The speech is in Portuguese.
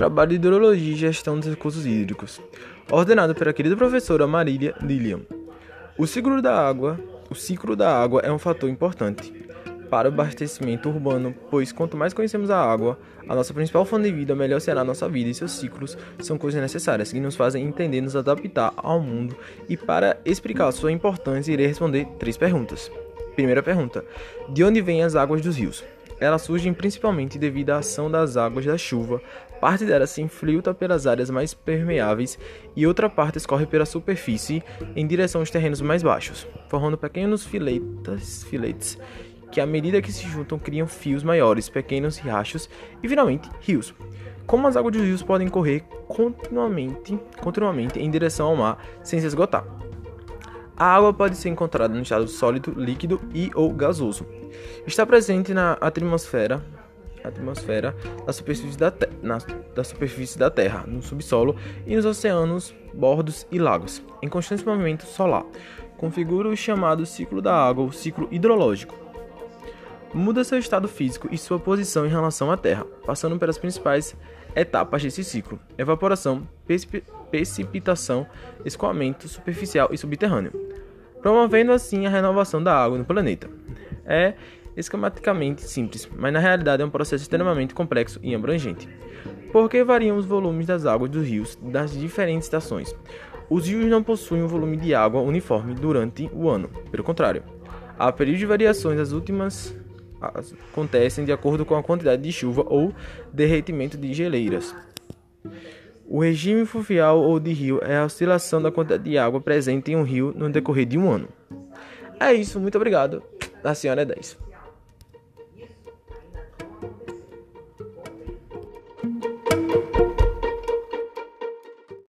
trabalho de hidrologia e gestão dos recursos hídricos, ordenado pela querida professora Marília Lilian. O ciclo da água, o ciclo da água é um fator importante para o abastecimento urbano, pois quanto mais conhecemos a água, a nossa principal fonte de vida, melhor será a nossa vida e seus ciclos são coisas necessárias que nos fazem entender nos adaptar ao mundo. E para explicar sua importância, irei responder três perguntas. Primeira pergunta: De onde vêm as águas dos rios? Elas surgem principalmente devido à ação das águas da chuva. Parte delas se infiltra pelas áreas mais permeáveis e outra parte escorre pela superfície em direção aos terrenos mais baixos, formando pequenos filetas, filetes que à medida que se juntam criam fios maiores, pequenos riachos e finalmente rios. Como as águas dos rios podem correr continuamente, continuamente em direção ao mar sem se esgotar. A água pode ser encontrada no estado sólido, líquido e ou gasoso. Está presente na atmosfera, atmosfera da, superfície da, na, da superfície da Terra, no subsolo e nos oceanos, bordos e lagos, em constante movimento solar. Configura o chamado ciclo da água, o ciclo hidrológico muda seu estado físico e sua posição em relação à Terra, passando pelas principais etapas desse ciclo: evaporação, precipitação, escoamento superficial e subterrâneo, promovendo assim a renovação da água no planeta. É esquematicamente simples, mas na realidade é um processo extremamente complexo e abrangente. Por que variam os volumes das águas dos rios das diferentes estações? Os rios não possuem um volume de água uniforme durante o ano, pelo contrário, há períodos de variações das últimas acontecem de acordo com a quantidade de chuva ou derretimento de geleiras. O regime fluvial ou de rio é a oscilação da quantidade de água presente em um rio no decorrer de um ano. É isso, muito obrigado. A senhora é 10.